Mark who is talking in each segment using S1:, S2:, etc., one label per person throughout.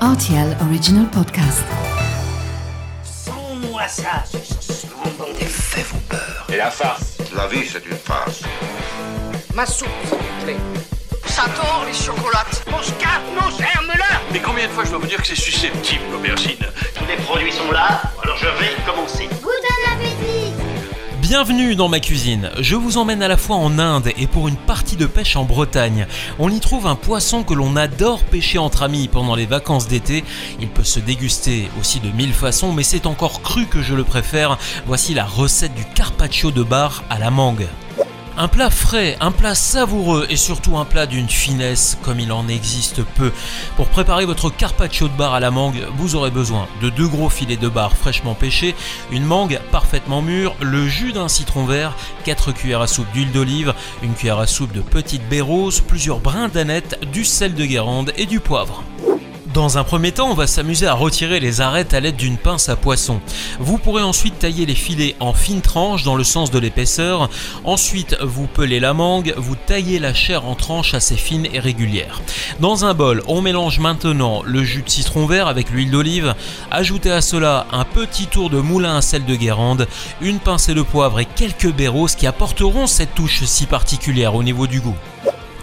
S1: RTL Original Podcast.
S2: Sans-moi ça.
S3: Des faits vos peurs.
S4: Et la farce
S5: La vie, c'est une farce.
S2: Ma soupe, s'il vous plaît.
S6: Ça tord les chocolates.
S2: Mon scarpe, mon germe-là
S4: Mais combien de fois je dois vous dire que c'est susceptible, l'aubergine?
S7: Tous les produits sont là, alors je vais commencer.
S8: Bienvenue dans ma cuisine. Je vous emmène à la fois en Inde et pour une partie de pêche en Bretagne. On y trouve un poisson que l'on adore pêcher entre amis pendant les vacances d'été. Il peut se déguster aussi de mille façons, mais c'est encore cru que je le préfère. Voici la recette du carpaccio de bar à la mangue. Un plat frais, un plat savoureux et surtout un plat d'une finesse comme il en existe peu. Pour préparer votre carpaccio de bar à la mangue, vous aurez besoin de deux gros filets de bar fraîchement pêchés, une mangue parfaitement mûre, le jus d'un citron vert, 4 cuillères à soupe d'huile d'olive, une cuillère à soupe de petite baie rose, plusieurs brins d'aneth, du sel de Guérande et du poivre. Dans un premier temps, on va s'amuser à retirer les arêtes à l'aide d'une pince à poisson. Vous pourrez ensuite tailler les filets en fines tranches dans le sens de l'épaisseur. Ensuite, vous pelez la mangue, vous taillez la chair en tranches assez fines et régulières. Dans un bol, on mélange maintenant le jus de citron vert avec l'huile d'olive. Ajoutez à cela un petit tour de moulin à sel de Guérande, une pincée de poivre et quelques roses qui apporteront cette touche si particulière au niveau du goût.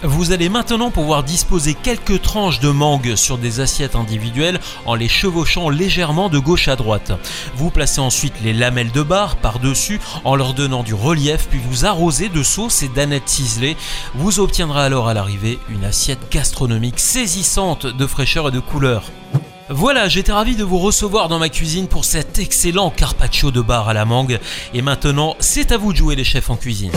S8: Vous allez maintenant pouvoir disposer quelques tranches de mangue sur des assiettes individuelles en les chevauchant légèrement de gauche à droite. Vous placez ensuite les lamelles de bar par-dessus en leur donnant du relief puis vous arrosez de sauce et d'anettes ciselées. Vous obtiendrez alors à l'arrivée une assiette gastronomique saisissante de fraîcheur et de couleur. Voilà, j'étais ravi de vous recevoir dans ma cuisine pour cet excellent carpaccio de bar à la mangue. Et maintenant, c'est à vous de jouer les chefs en cuisine.